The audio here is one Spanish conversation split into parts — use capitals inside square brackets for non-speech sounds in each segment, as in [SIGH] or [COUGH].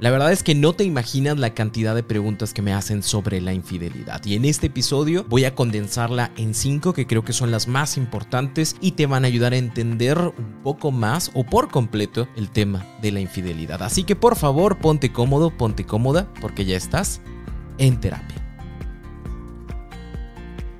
La verdad es que no te imaginas la cantidad de preguntas que me hacen sobre la infidelidad y en este episodio voy a condensarla en cinco que creo que son las más importantes y te van a ayudar a entender un poco más o por completo el tema de la infidelidad. Así que por favor ponte cómodo, ponte cómoda porque ya estás en terapia.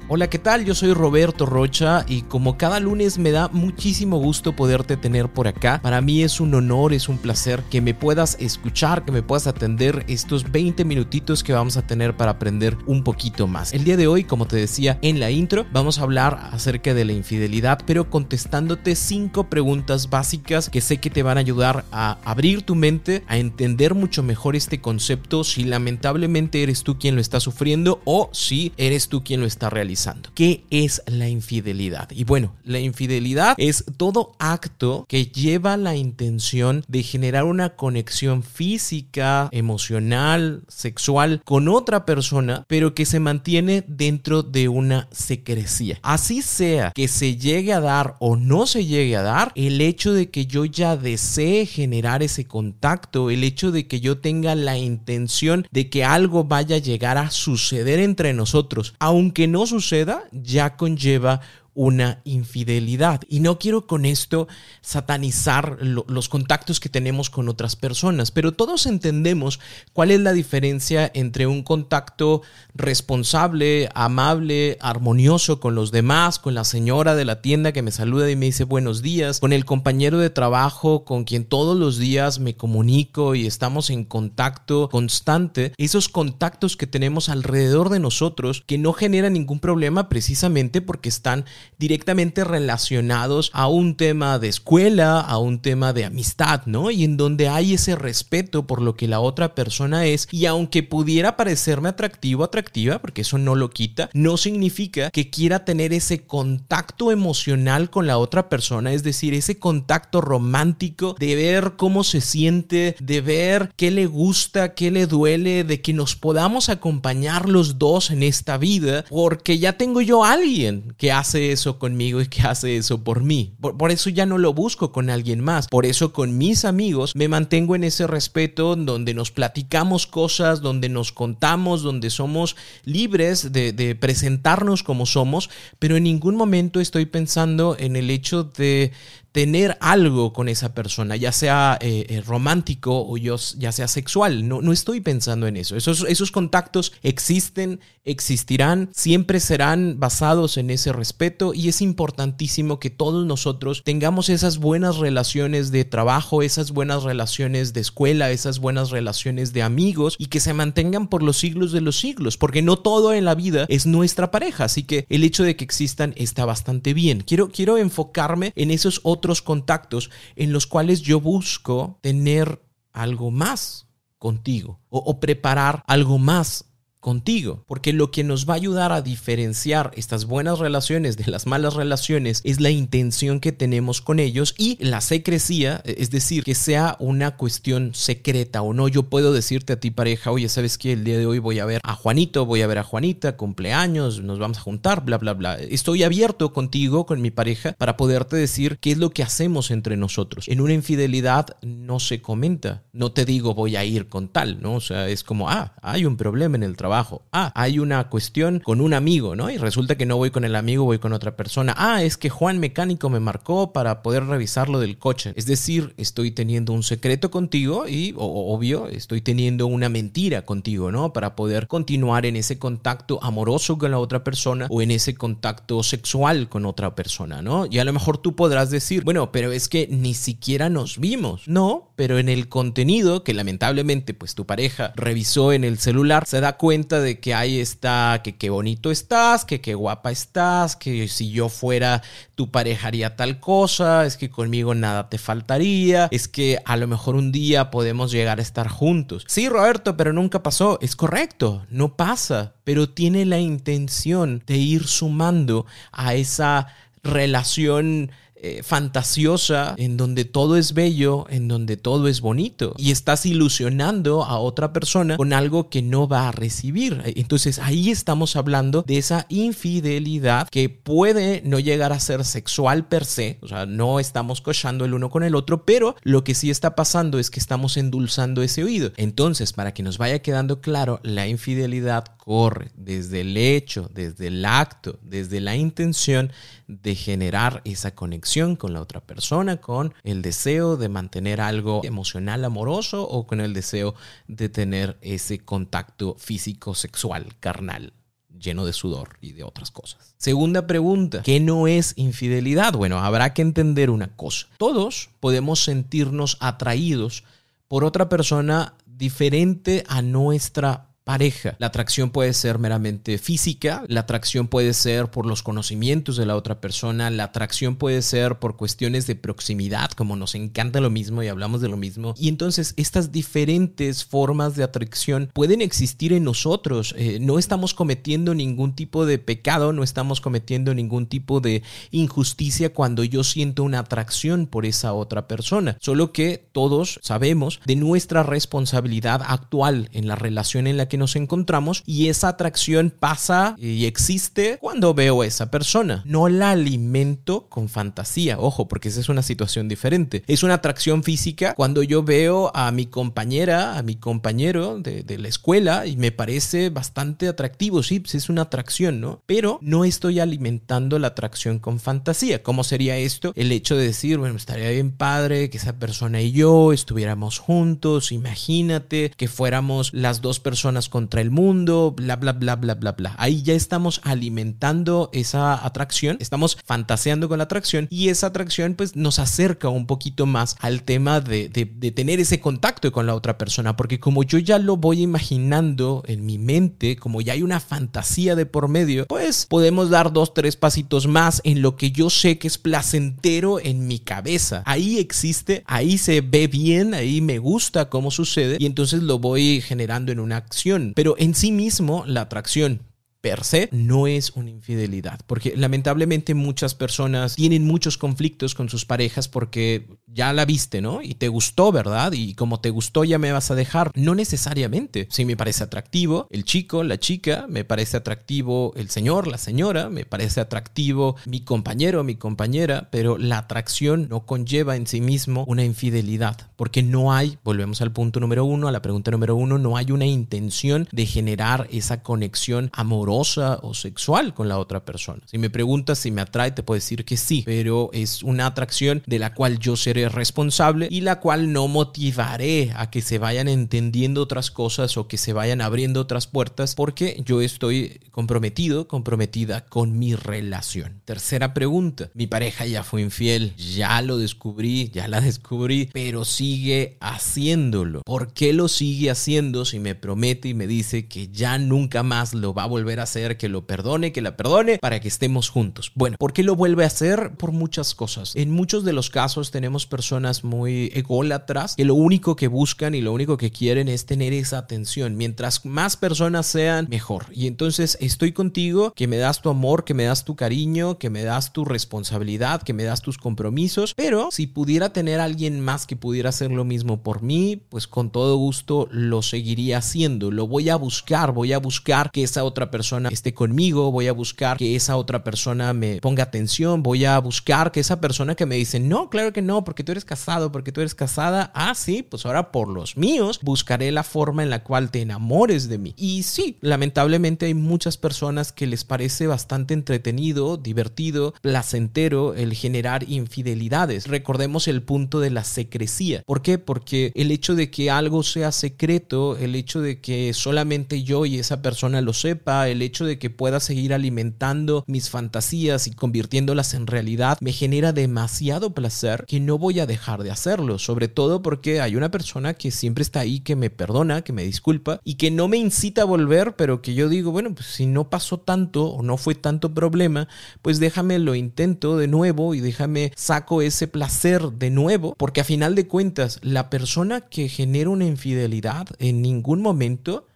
Hola, ¿qué tal? Yo soy Roberto Rocha y como cada lunes me da muchísimo gusto poderte tener por acá. Para mí es un honor, es un placer que me puedas escuchar, que me puedas atender estos 20 minutitos que vamos a tener para aprender un poquito más. El día de hoy, como te decía en la intro, vamos a hablar acerca de la infidelidad, pero contestándote cinco preguntas básicas que sé que te van a ayudar a abrir tu mente, a entender mucho mejor este concepto si lamentablemente eres tú quien lo está sufriendo o si eres tú quien lo está realizando. ¿Qué es la infidelidad? Y bueno, la infidelidad es todo acto que lleva la intención de generar una conexión física, emocional, sexual con otra persona, pero que se mantiene dentro de una secrecía. Así sea que se llegue a dar o no se llegue a dar, el hecho de que yo ya desee generar ese contacto, el hecho de que yo tenga la intención de que algo vaya a llegar a suceder entre nosotros, aunque no suceda, ya conlleva una infidelidad. Y no quiero con esto satanizar los contactos que tenemos con otras personas, pero todos entendemos cuál es la diferencia entre un contacto responsable, amable, armonioso con los demás, con la señora de la tienda que me saluda y me dice buenos días, con el compañero de trabajo con quien todos los días me comunico y estamos en contacto constante, esos contactos que tenemos alrededor de nosotros que no generan ningún problema precisamente porque están directamente relacionados a un tema de escuela, a un tema de amistad, ¿no? Y en donde hay ese respeto por lo que la otra persona es y aunque pudiera parecerme atractivo, atractiva, porque eso no lo quita, no significa que quiera tener ese contacto emocional con la otra persona, es decir, ese contacto romántico de ver cómo se siente, de ver qué le gusta, qué le duele, de que nos podamos acompañar los dos en esta vida, porque ya tengo yo a alguien que hace eso conmigo y que hace eso por mí. Por, eso ya no lo busco con alguien más. Por eso con mis amigos me mantengo en ese respeto donde nos platicamos cosas, donde nos contamos, donde somos libres de presentarnos como somos, pero en ningún momento estoy pensando en el hecho de tener algo con esa persona, ya sea eh, eh, romántico o ya sea sexual. No, no estoy pensando en eso. Esos, esos contactos existen, existirán, siempre serán basados en ese respeto y es importantísimo que todos nosotros tengamos esas buenas relaciones de trabajo, esas buenas relaciones de escuela, esas buenas relaciones de amigos y que se mantengan por los siglos de los siglos, porque no todo en la vida es nuestra pareja, así que el hecho de que existan está bastante bien. Quiero, quiero enfocarme en esos otros contactos en los cuales yo busco tener algo más contigo o, o preparar algo más contigo, porque lo que nos va a ayudar a diferenciar estas buenas relaciones de las malas relaciones es la intención que tenemos con ellos y la secrecía, es decir, que sea una cuestión secreta o no. Yo puedo decirte a ti pareja, oye, ¿sabes que El día de hoy voy a ver a Juanito, voy a ver a Juanita, cumpleaños, nos vamos a juntar, bla, bla, bla. Estoy abierto contigo, con mi pareja, para poderte decir qué es lo que hacemos entre nosotros. En una infidelidad no se comenta, no te digo voy a ir con tal, ¿no? O sea, es como, ah, hay un problema en el trabajo Ah, hay una cuestión con un amigo, ¿no? Y resulta que no voy con el amigo, voy con otra persona. Ah, es que Juan Mecánico me marcó para poder revisar lo del coche. Es decir, estoy teniendo un secreto contigo y, obvio, estoy teniendo una mentira contigo, ¿no? Para poder continuar en ese contacto amoroso con la otra persona o en ese contacto sexual con otra persona, ¿no? Y a lo mejor tú podrás decir, bueno, pero es que ni siquiera nos vimos. No, pero en el contenido que lamentablemente pues tu pareja revisó en el celular, se da cuenta de que ahí está, que qué bonito estás, que qué guapa estás, que si yo fuera tu pareja haría tal cosa, es que conmigo nada te faltaría, es que a lo mejor un día podemos llegar a estar juntos. Sí, Roberto, pero nunca pasó. Es correcto, no pasa, pero tiene la intención de ir sumando a esa relación eh, fantasiosa, en donde todo es bello, en donde todo es bonito. Y estás ilusionando a otra persona con algo que no va a recibir. Entonces ahí estamos hablando de esa infidelidad que puede no llegar a ser sexual per se. O sea, no estamos cochando el uno con el otro, pero lo que sí está pasando es que estamos endulzando ese oído. Entonces, para que nos vaya quedando claro, la infidelidad corre desde el hecho, desde el acto, desde la intención de generar esa conexión con la otra persona, con el deseo de mantener algo emocional, amoroso o con el deseo de tener ese contacto físico, sexual, carnal lleno de sudor y de otras cosas. Segunda pregunta, ¿qué no es infidelidad? Bueno, habrá que entender una cosa. Todos podemos sentirnos atraídos por otra persona diferente a nuestra pareja. La atracción puede ser meramente física, la atracción puede ser por los conocimientos de la otra persona, la atracción puede ser por cuestiones de proximidad, como nos encanta lo mismo y hablamos de lo mismo. Y entonces estas diferentes formas de atracción pueden existir en nosotros. Eh, no estamos cometiendo ningún tipo de pecado, no estamos cometiendo ningún tipo de injusticia cuando yo siento una atracción por esa otra persona. Solo que todos sabemos de nuestra responsabilidad actual en la relación en la que nos encontramos y esa atracción pasa y existe cuando veo a esa persona. No la alimento con fantasía, ojo, porque esa es una situación diferente. Es una atracción física cuando yo veo a mi compañera, a mi compañero de, la escuela y me parece bastante atractivo, sí, pues es una atracción, ¿no? Pero no estoy alimentando la atracción con fantasía. ¿Cómo sería esto? El hecho de decir, bueno, estaría bien padre que esa persona y yo estuviéramos juntos, imagínate que fuéramos las dos personas contra el mundo, bla, bla, bla, bla, bla, bla. Ahí ya estamos alimentando esa atracción, estamos fantaseando con la atracción y esa atracción pues nos acerca un poquito más al tema de, de, de tener ese contacto con la otra persona, porque como yo ya lo voy imaginando en mi mente, como ya hay una fantasía de por medio, pues podemos dar dos, tres pasitos más en lo que yo sé que es placentero en mi cabeza. Ahí existe, ahí se ve bien, ahí me gusta cómo sucede y entonces lo voy generando en una acción pero en sí mismo la atracción per se no es una infidelidad, porque lamentablemente muchas personas tienen muchos conflictos con sus parejas porque ya la viste, ¿no? Y te gustó, ¿verdad? Y como te gustó ya me vas a dejar. No necesariamente. Si me parece atractivo el chico, la chica, me parece atractivo el señor, la señora, me parece atractivo mi compañero, mi compañera, pero la atracción no conlleva en sí mismo una infidelidad, porque no hay, volvemos al punto número uno, a la pregunta número uno, no hay una intención de generar esa conexión amorosa o sexual con la otra persona. Si me preguntas si me atrae, te puedo decir que sí, pero es una atracción de la cual yo seré responsable y la cual no motivaré a que se vayan entendiendo otras cosas o que se vayan abriendo otras puertas porque yo estoy comprometido, comprometida con mi relación. Tercera pregunta, mi pareja ya fue infiel, ya lo descubrí, ya la descubrí, pero sigue haciéndolo. ¿Por qué lo sigue haciendo si me promete y me dice que ya nunca más lo va a volver a hacer, que lo perdone, que la perdone, para que estemos juntos. Bueno, ¿por qué lo vuelve a hacer? Por muchas cosas. En muchos de los casos tenemos personas muy ególatras que lo único que buscan y lo único que quieren es tener esa atención. Mientras más personas sean, mejor. Y entonces estoy contigo, que me das tu amor, que me das tu cariño, que me das tu responsabilidad, que me das tus compromisos, pero si pudiera tener alguien más que pudiera hacer lo mismo por mí, pues con todo gusto lo seguiría haciendo. Lo voy a buscar, voy a buscar que esa otra persona esté conmigo, voy a buscar que esa otra persona me ponga atención, voy a buscar que esa persona que me dice, no, claro que no, porque tú eres casado, porque tú eres casada, ah, sí, pues ahora por los míos buscaré la forma en la cual te enamores de mí. Y sí, lamentablemente hay muchas personas que les parece bastante entretenido, divertido, placentero el generar infidelidades. Recordemos el punto de la secrecía. ¿Por qué? Porque el hecho de que algo sea secreto, el hecho de que solamente yo y esa persona lo sepa, el hecho de que pueda seguir alimentando mis fantasías y convirtiéndolas en realidad me genera demasiado placer que no voy a dejar de hacerlo, sobre todo porque hay una persona que siempre está ahí, que me perdona, que me disculpa y que no me incita a volver, pero que yo digo, bueno, pues si no pasó tanto o no fue tanto problema, pues déjame lo intento de nuevo y déjame saco ese placer de nuevo, porque a final de cuentas, la persona que genera una infidelidad en ningún momento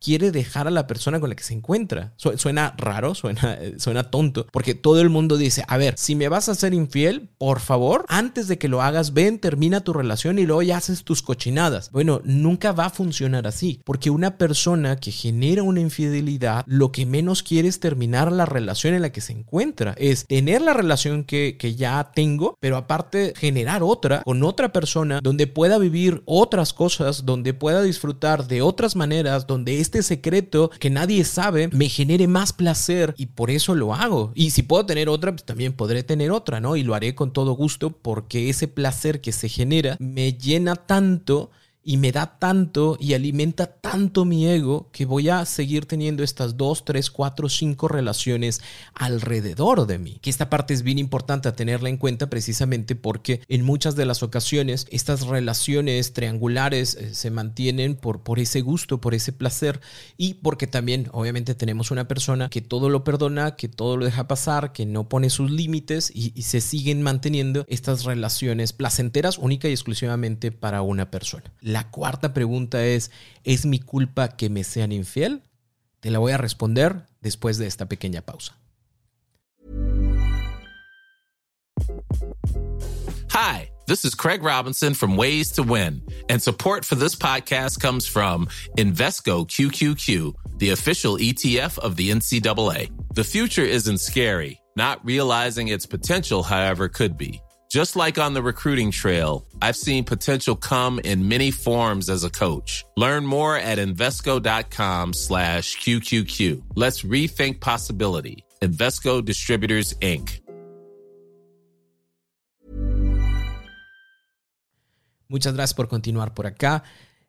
quiere dejar a la persona con la que se encuentra. Suena raro, suena, suena tonto, porque todo el mundo dice, a ver, si me vas a ser infiel, por favor, antes de que lo hagas, ven, termina tu relación y luego ya haces tus cochinadas. Bueno, nunca va a funcionar así, porque una persona que genera una infidelidad, lo que menos quiere es terminar la relación en la que se encuentra, es tener la relación que, que ya tengo, pero aparte generar otra con otra persona donde pueda vivir otras cosas, donde pueda disfrutar de otras maneras, donde es este secreto que nadie sabe me genere más placer y por eso lo hago. Y si puedo tener otra, pues también podré tener otra, ¿no? Y lo haré con todo gusto porque ese placer que se genera me llena tanto y me da tanto y alimenta tanto mi ego que voy a seguir teniendo estas dos, tres, cuatro, cinco relaciones alrededor de mí. Que esta parte es bien importante a tenerla en cuenta precisamente porque en muchas de las ocasiones estas relaciones triangulares eh, se mantienen por, por ese gusto, por ese placer y porque también obviamente tenemos una persona que todo lo perdona, que todo lo deja pasar, que no pone sus límites y, y se siguen manteniendo estas relaciones placenteras única y exclusivamente para una persona. La cuarta pregunta es, ¿es mi culpa que me sean infiel? Te la voy a responder después de esta pequeña pausa. Hi, this is Craig Robinson from Ways to Win, and support for this podcast comes from Invesco QQQ, the official ETF of the NCAA. The future isn't scary, not realizing its potential, however, could be. Just like on the recruiting trail, I've seen potential come in many forms as a coach. Learn more at Invesco.com slash QQQ. Let's rethink possibility. Investco Distributors, Inc. Muchas gracias por continuar por acá.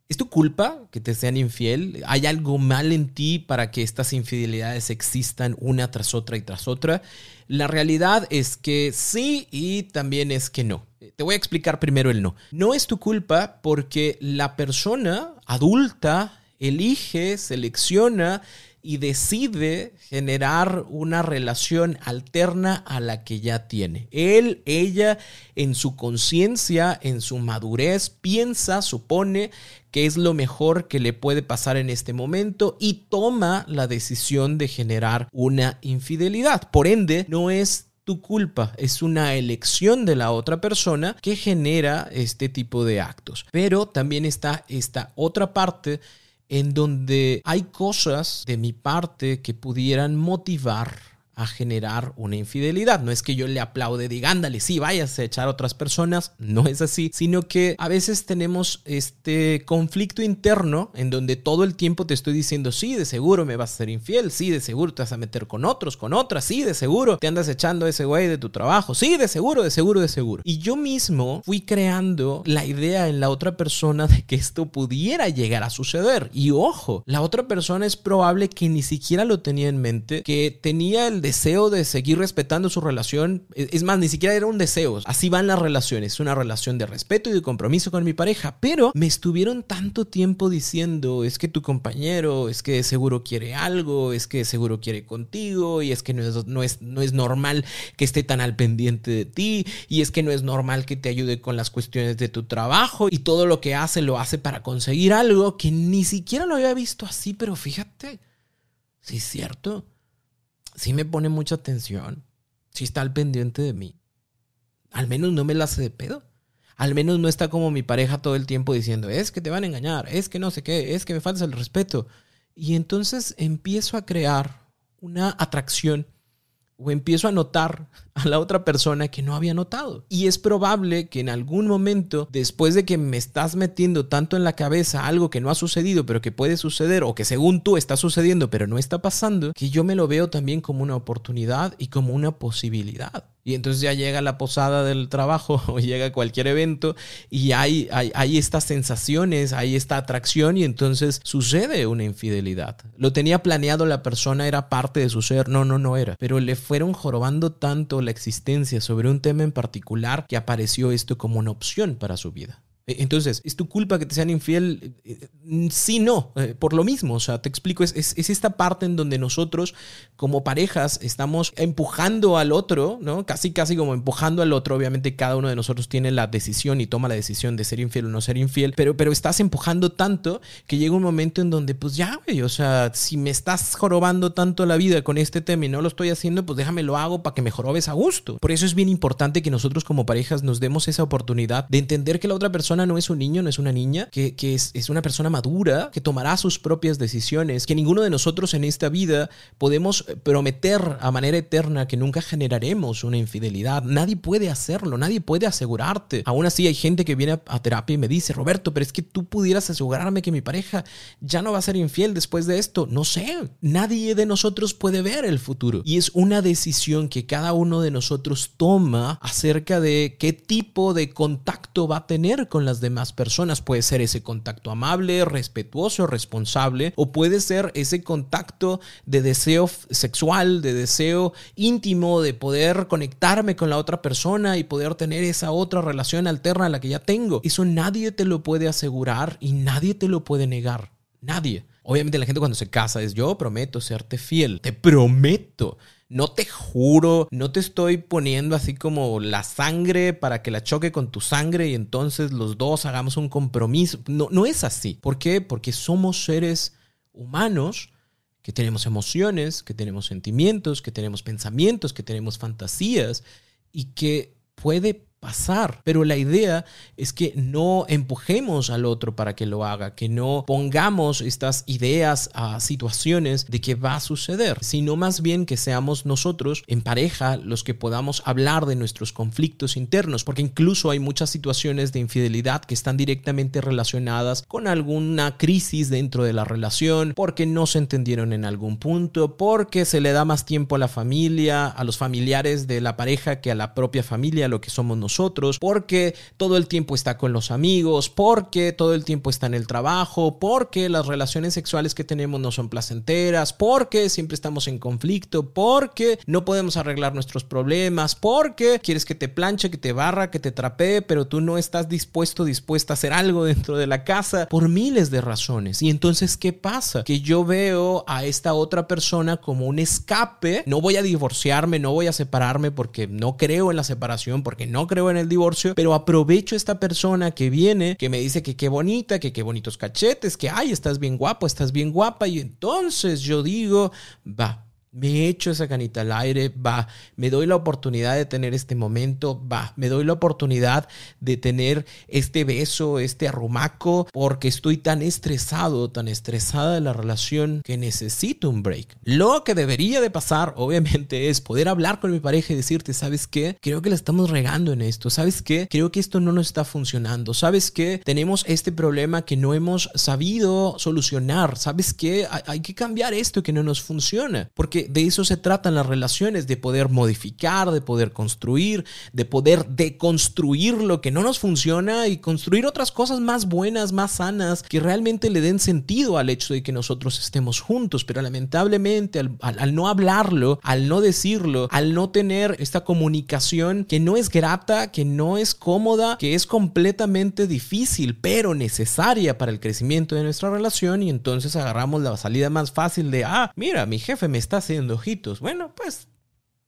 ¿Es tu culpa que te sean infiel? ¿Hay algo mal en ti para que estas infidelidades existan una tras otra y tras otra? La realidad es que sí y también es que no. Te voy a explicar primero el no. No es tu culpa porque la persona adulta elige, selecciona y decide generar una relación alterna a la que ya tiene. Él, ella, en su conciencia, en su madurez, piensa, supone que es lo mejor que le puede pasar en este momento y toma la decisión de generar una infidelidad. Por ende, no es tu culpa, es una elección de la otra persona que genera este tipo de actos. Pero también está esta otra parte en donde hay cosas de mi parte que pudieran motivar a generar una infidelidad. No es que yo le aplaude, diga, ándale, sí, váyase a echar a otras personas. No es así, sino que a veces tenemos este conflicto interno en donde todo el tiempo te estoy diciendo, sí, de seguro me vas a ser infiel, sí, de seguro te vas a meter con otros, con otras, sí, de seguro te andas echando a ese güey de tu trabajo, sí, de seguro, de seguro, de seguro. Y yo mismo fui creando la idea en la otra persona de que esto pudiera llegar a suceder. Y ojo, la otra persona es probable que ni siquiera lo tenía en mente, que tenía el deseo de seguir respetando su relación. Es más, ni siquiera era un deseo. Así van las relaciones. Una relación de respeto y de compromiso con mi pareja. Pero me estuvieron tanto tiempo diciendo, es que tu compañero, es que seguro quiere algo, es que seguro quiere contigo, y es que no es, no es, no es normal que esté tan al pendiente de ti, y es que no es normal que te ayude con las cuestiones de tu trabajo, y todo lo que hace lo hace para conseguir algo que ni siquiera lo había visto así, pero fíjate, sí es cierto sí me pone mucha atención, sí está al pendiente de mí. Al menos no me la hace de pedo. Al menos no está como mi pareja todo el tiempo diciendo, es que te van a engañar, es que no sé qué, es que me falta el respeto. Y entonces empiezo a crear una atracción o empiezo a notar a la otra persona que no había notado. Y es probable que en algún momento, después de que me estás metiendo tanto en la cabeza algo que no ha sucedido, pero que puede suceder, o que según tú está sucediendo, pero no está pasando, que yo me lo veo también como una oportunidad y como una posibilidad. Y entonces ya llega la posada del trabajo [LAUGHS] o llega cualquier evento y hay, hay, hay estas sensaciones, hay esta atracción y entonces sucede una infidelidad. Lo tenía planeado la persona, era parte de su ser, no, no, no era. Pero le fueron jorobando tanto existencia sobre un tema en particular que apareció esto como una opción para su vida. E, entonces, ¿es tu culpa que te sean infiel? Eh, eh, sí, no, eh, por lo mismo, o sea, te explico, es, es, esta parte en donde nosotros como parejas estamos empujando al otro, ¿no? Casi, casi como empujando al otro, obviamente cada uno de nosotros tiene la decisión y toma la decisión de ser infiel o no ser infiel, pero, pero estás empujando tanto que llega un momento en donde, pues ya, güey, o sea, si me estás jorobando tanto la vida con este tema y no lo estoy haciendo, pues déjame lo hago para que me jorobes a gusto. Por eso es bien importante que nosotros como parejas nos demos esa oportunidad de entender que la otra persona no es un niño, no es una niña, que, es, una persona madura, que tomará sus propias decisiones, que ninguno de nosotros en esta vida podemos prometer a manera eterna que nunca generaremos una infidelidad. Nadie puede hacerlo, nadie puede asegurarte. Aún así hay gente que viene a terapia y me dice, Roberto, pero es que tú pudieras asegurarme que mi pareja ya no va a ser infiel después de esto. No sé, nadie de nosotros puede ver el futuro. Y es una decisión que cada uno de nosotros toma acerca de qué tipo de contacto va a tener con las demás personas. Puede ser ese contacto amable, respetuoso, responsable, o puede ser ese contacto de deseo sexual, de deseo íntimo, de poder conectarme con la otra persona y poder tener esa otra relación alterna a la que ya tengo. Eso nadie te lo puede asegurar y nadie te lo puede negar. Nadie. Obviamente la gente cuando se casa es yo prometo serte fiel. Te prometo no te juro, no te estoy poniendo así como la sangre para que la choque con tu sangre y entonces los dos hagamos un compromiso. No, no es así. ¿Por qué? Porque somos seres humanos que tenemos emociones, que tenemos sentimientos, que tenemos pensamientos, que tenemos fantasías y que puede pasar. Pero la idea es que no empujemos al otro para que lo haga, que no pongamos estas ideas a situaciones de que va a suceder, sino más bien que seamos nosotros en pareja los que podamos hablar de nuestros conflictos internos, porque incluso hay muchas situaciones de infidelidad que están directamente relacionadas con alguna crisis dentro de la relación, porque no se entendieron en algún punto, porque se le da más tiempo a la familia, a los familiares de la pareja que a la propia familia, lo que somos nosotros nosotros, porque todo el tiempo está con los amigos, porque todo el tiempo está en el trabajo, porque las relaciones sexuales que tenemos no son placenteras, porque siempre estamos en conflicto, porque no podemos arreglar nuestros problemas, porque quieres que te planche, que te barra, que te trapee, pero tú no estás dispuesto, dispuesta a hacer algo [LAUGHS] dentro de la casa por miles de razones. Y entonces, ¿qué pasa? Que yo veo a esta otra persona como un escape, no voy a divorciarme, no voy a separarme porque no creo en la separación, porque no creo en el divorcio, pero aprovecho esta persona que viene, que me dice que qué bonita, que qué bonitos cachetes, que ay, estás bien guapo, estás bien guapa, y entonces yo digo, va, me echo esa canita al aire, va, me doy la oportunidad de tener este momento, va, me doy la oportunidad de tener este beso, este arrumaco, porque estoy tan estresado, tan estresada de la relación que necesito un break. Lo que debería de pasar, obviamente, es poder hablar con mi pareja y decirte, ¿sabes qué? Creo que la estamos regando en esto, ¿sabes qué? Creo que esto no nos está funcionando, ¿sabes qué? Tenemos este problema que no hemos sabido solucionar, ¿sabes qué? Hay, que cambiar esto que no nos funciona, porque de eso se tratan las relaciones, de poder modificar, de poder construir, de poder deconstruir lo que no nos funciona y construir otras cosas más buenas, más sanas, que realmente le den sentido al hecho de que nosotros estemos juntos. Pero lamentablemente al, no hablarlo, al no decirlo, al no tener esta comunicación que no es grata, que no es cómoda, que es completamente difícil, pero necesaria para el crecimiento de nuestra relación y entonces agarramos la salida más fácil de, ah, mira, mi jefe me está haciendo ojitos. Bueno, pues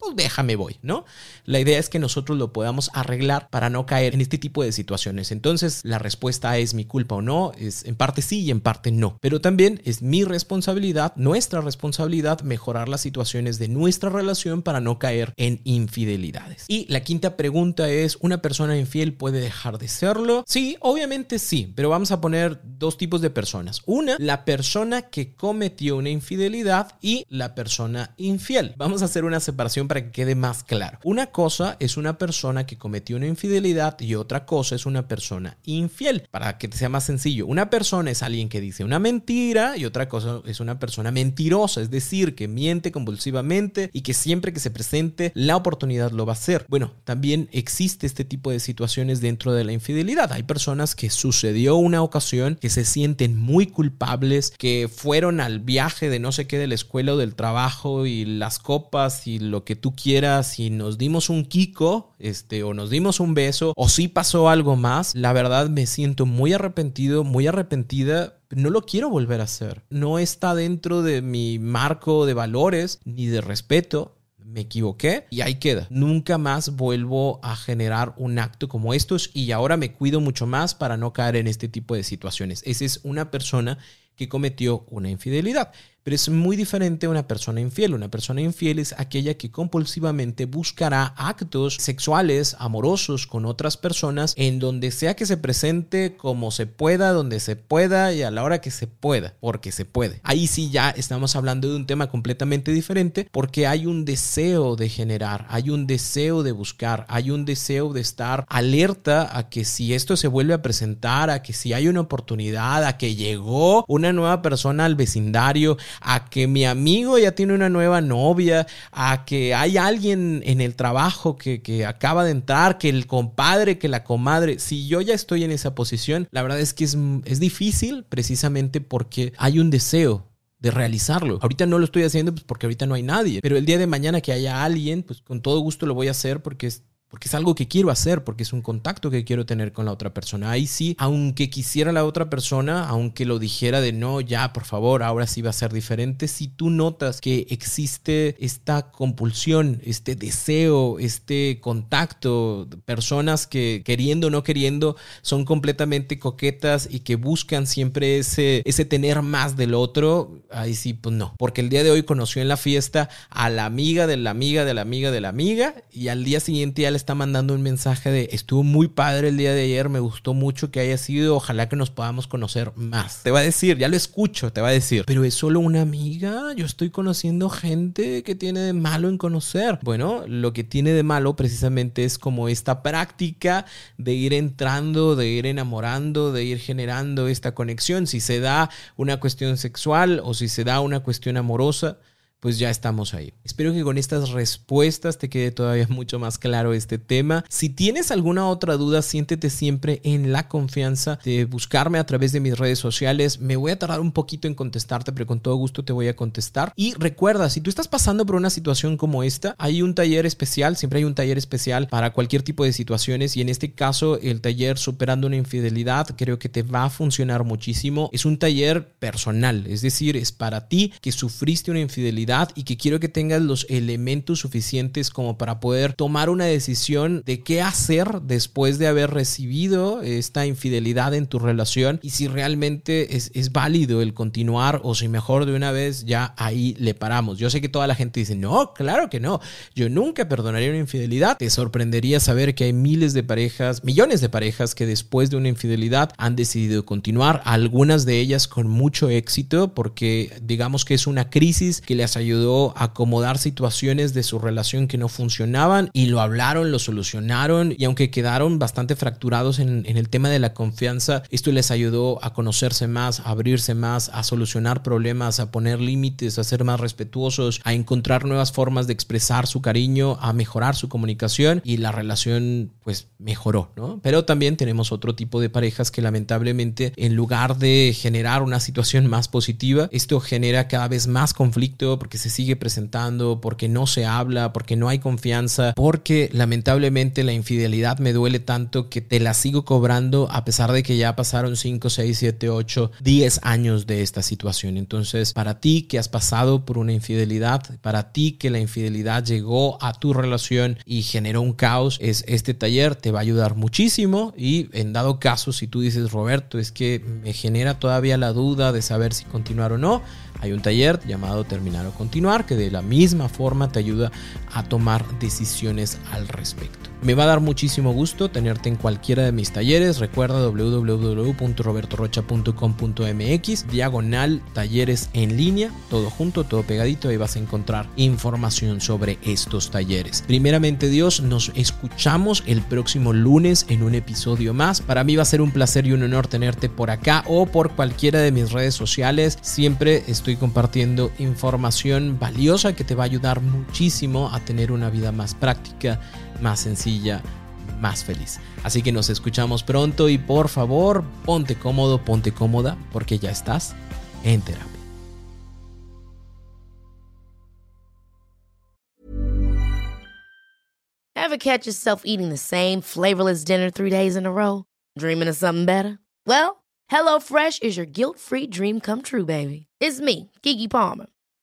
pues déjame voy, ¿no? La idea es que nosotros lo podamos arreglar para no caer en este tipo de situaciones. Entonces, la respuesta es mi culpa o no, es en parte sí y en parte no. Pero también es mi responsabilidad, nuestra responsabilidad, mejorar las situaciones de nuestra relación para no caer en infidelidades. Y la quinta pregunta es, ¿una persona infiel puede dejar de serlo? Sí, obviamente sí, pero vamos a poner dos tipos de personas. Una, la persona que cometió una infidelidad y la persona infiel. Vamos a hacer una separación para que quede más claro. Una cosa es una persona que cometió una infidelidad y otra cosa es una persona infiel. Para que sea más sencillo, una persona es alguien que dice una mentira y otra cosa es una persona mentirosa, es decir, que miente compulsivamente y que siempre que se presente la oportunidad lo va a hacer. Bueno, también existe este tipo de situaciones dentro de la infidelidad. Hay personas que sucedió una ocasión que se sienten muy culpables, que fueron al viaje de no sé qué de la escuela o del trabajo y las copas y lo que tú quieras y nos dimos un kiko, este, o nos dimos un beso, o si pasó algo más, la verdad me siento muy arrepentido, muy arrepentida no lo quiero volver a hacer. No está dentro de mi marco de valores ni de respeto me equivoqué y ahí queda. Nunca más vuelvo a generar un acto como estos y ahora me cuido mucho más para no caer en este tipo de situaciones. Esa es una persona que cometió una infidelidad. Pero es muy diferente una persona infiel. Una persona infiel es aquella que compulsivamente buscará actos sexuales, amorosos con otras personas en donde sea que se presente como se pueda, donde se pueda y a la hora que se pueda, porque se puede. Ahí sí ya estamos hablando de un tema completamente diferente porque hay un deseo de generar, hay un deseo de buscar, hay un deseo de estar alerta a que si esto se vuelve a presentar, a que si hay una oportunidad, a que llegó una nueva persona al vecindario, a que mi amigo ya tiene una nueva novia, a que hay alguien en el trabajo que, acaba de entrar, que el compadre, que la comadre. Si yo ya estoy en esa posición, la verdad es que es, es difícil precisamente porque hay un deseo de realizarlo. Ahorita no lo estoy haciendo pues porque ahorita no hay nadie, pero el día de mañana que haya alguien, pues con todo gusto lo voy a hacer porque es porque es algo que quiero hacer, porque es un contacto que quiero tener con la otra persona. Ahí sí, aunque quisiera la otra persona, aunque lo dijera de no, ya, por favor, ahora sí va a ser diferente, si tú notas que existe esta compulsión, este deseo, este contacto, personas que queriendo o no queriendo son completamente coquetas y que buscan siempre ese, ese tener más del otro, ahí sí, pues no. Porque el día de hoy conoció en la fiesta a la amiga de la amiga de la amiga de la amiga y al día siguiente ya le está mandando un mensaje de estuvo muy padre el día de ayer, me gustó mucho que haya sido, ojalá que nos podamos conocer más. Te va a decir, ya lo escucho, te va a decir, pero es solo una amiga, yo estoy conociendo gente que tiene de malo en conocer. Bueno, lo que tiene de malo precisamente es como esta práctica de ir entrando, de ir enamorando, de ir generando esta conexión. Si se da una cuestión sexual o si se da una cuestión amorosa, pues ya estamos ahí. Espero que con estas respuestas te quede todavía [LAUGHS] mucho más claro este tema. Si tienes alguna otra duda, siéntete siempre en la confianza de buscarme a través de mis redes sociales. Me voy a tardar un poquito en contestarte, pero con todo gusto te voy a contestar. Y recuerda, si tú estás pasando por una situación como esta, hay un taller especial, siempre hay un taller especial para cualquier tipo de situaciones y en este caso el taller Superando una infidelidad creo que te va a funcionar muchísimo. Es un taller personal, es decir, es para ti que sufriste una infidelidad y que quiero que tengas los elementos suficientes como para poder tomar una decisión de qué hacer después de haber recibido esta infidelidad en tu relación y si realmente es, es válido el continuar o si mejor de una vez ya ahí le paramos. Yo sé que toda la gente dice, no, claro que no, yo nunca perdonaría una infidelidad. Te sorprendería saber que hay miles de parejas, millones de parejas que después de una infidelidad han decidido continuar, algunas de ellas con mucho éxito porque digamos que es una crisis que les ayudó a acomodar situaciones de su relación que no funcionaban y lo hablaron, lo solucionaron y aunque quedaron bastante fracturados en, el tema de la confianza, esto les ayudó a conocerse más, a abrirse más, a solucionar problemas, a poner límites, a ser más respetuosos, a encontrar nuevas formas de expresar su cariño, a mejorar su comunicación y la relación pues mejoró, ¿no? Pero también tenemos otro tipo de parejas que lamentablemente en lugar de generar una situación más positiva, esto genera cada vez más conflicto se sigue presentando, porque no se habla, porque no hay confianza, porque lamentablemente la infidelidad me duele tanto que te la sigo cobrando a pesar de que ya pasaron 5, 6, 7, 8, 10 años de esta situación. Entonces, para ti que has pasado por una infidelidad, para ti que la infidelidad llegó a tu relación y generó un caos, es este taller te va a ayudar muchísimo y en dado caso si tú dices Roberto es que me genera todavía la duda de saber si continuar o no, hay un taller llamado Terminar o Continuar que de la misma forma te ayuda a tomar decisiones al respecto. Me va a dar muchísimo gusto tenerte en cualquiera de mis talleres. Recuerda www.robertorocha.com.mx, diagonal talleres en línea, todo junto, todo pegadito, ahí vas a encontrar información sobre estos talleres. Primeramente Dios, nos escuchamos el próximo lunes en un episodio más. Para mí va a ser un placer y un honor tenerte por acá o por cualquiera de mis redes sociales. Siempre estoy compartiendo información valiosa que te va a ayudar muchísimo a tener una vida más práctica, más sencilla, más feliz. Así que nos escuchamos pronto y por favor, ponte cómodo, ponte cómoda, porque ya estás en terapia. Ever catch yourself eating the same flavorless dinner three days in a row? Dreaming of something better? Well, HelloFresh is your guilt-free dream come true, baby. It's me, Kiki Palmer.